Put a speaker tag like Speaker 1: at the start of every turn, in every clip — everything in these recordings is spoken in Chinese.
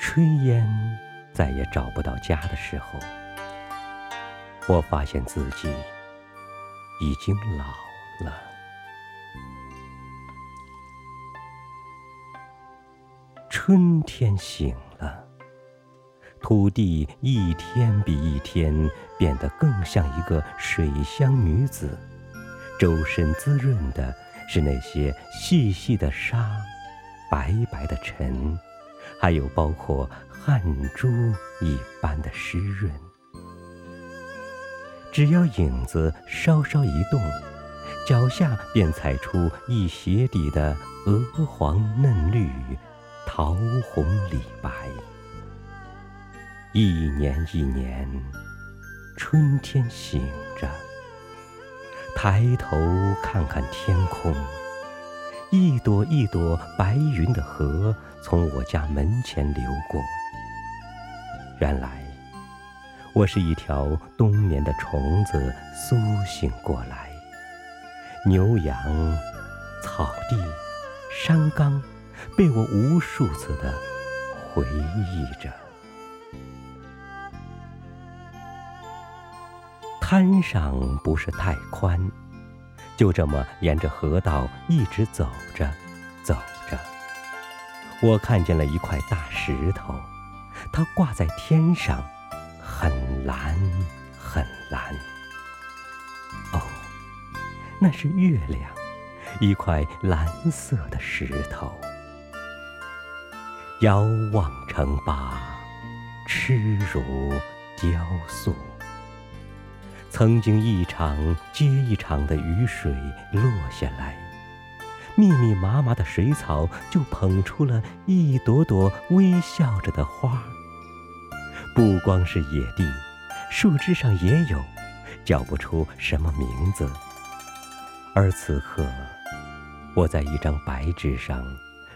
Speaker 1: 炊烟再也找不到家的时候，我发现自己已经老了。春天醒了，土地一天比一天变得更像一个水乡女子，周身滋润的是那些细细的沙，白白的尘。还有包括汗珠一般的湿润，只要影子稍稍一动，脚下便踩出一鞋底的鹅黄嫩绿、桃红李白。一年一年，春天醒着，抬头看看天空。一朵一朵白云的河从我家门前流过。原来，我是一条冬眠的虫子苏醒过来。牛羊、草地、山岗，被我无数次的回忆着。滩上不是太宽。就这么沿着河道一直走着，走着，我看见了一块大石头，它挂在天上，很蓝，很蓝。哦，那是月亮，一块蓝色的石头。遥望城巴，痴如雕塑。曾经一场接一场的雨水落下来，密密麻麻的水草就捧出了一朵朵微笑着的花。不光是野地，树枝上也有，叫不出什么名字。而此刻，我在一张白纸上，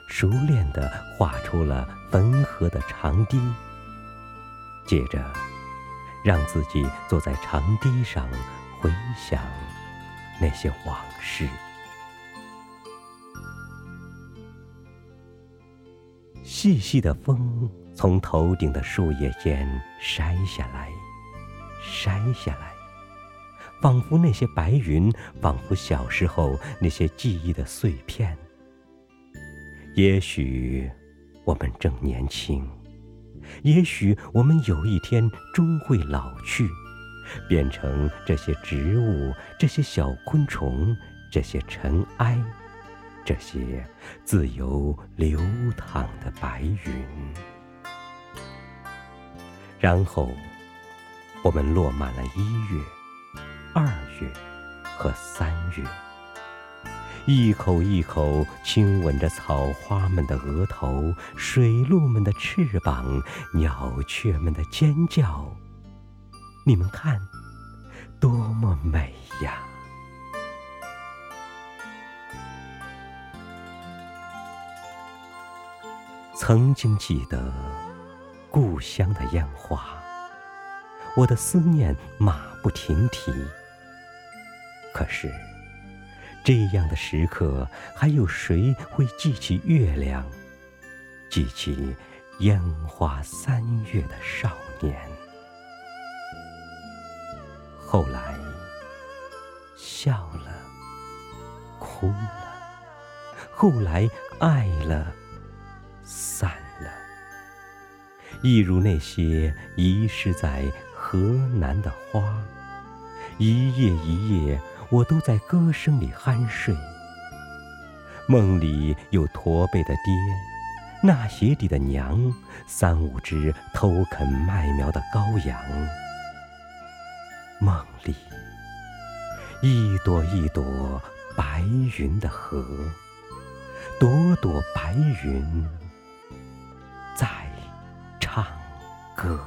Speaker 1: 熟练地画出了汾河的长堤。接着。让自己坐在长堤上，回想那些往事。细细的风从头顶的树叶间筛下来，筛下来，仿佛那些白云，仿佛小时候那些记忆的碎片。也许我们正年轻。也许我们有一天终会老去，变成这些植物、这些小昆虫、这些尘埃、这些自由流淌的白云。然后，我们落满了一月、二月和三月。一口一口亲吻着草花们的额头，水鹿们的翅膀，鸟雀们的尖叫。你们看，多么美呀！曾经记得故乡的烟花，我的思念马不停蹄。可是。这样的时刻，还有谁会记起月亮，记起烟花三月的少年？后来，笑了，哭了，后来爱了，散了，一如那些遗失在河南的花，一夜一夜。我都在歌声里酣睡，梦里有驼背的爹，纳鞋底的娘，三五只偷啃麦苗的羔羊。梦里一朵一朵白云的河，朵朵白云在唱歌。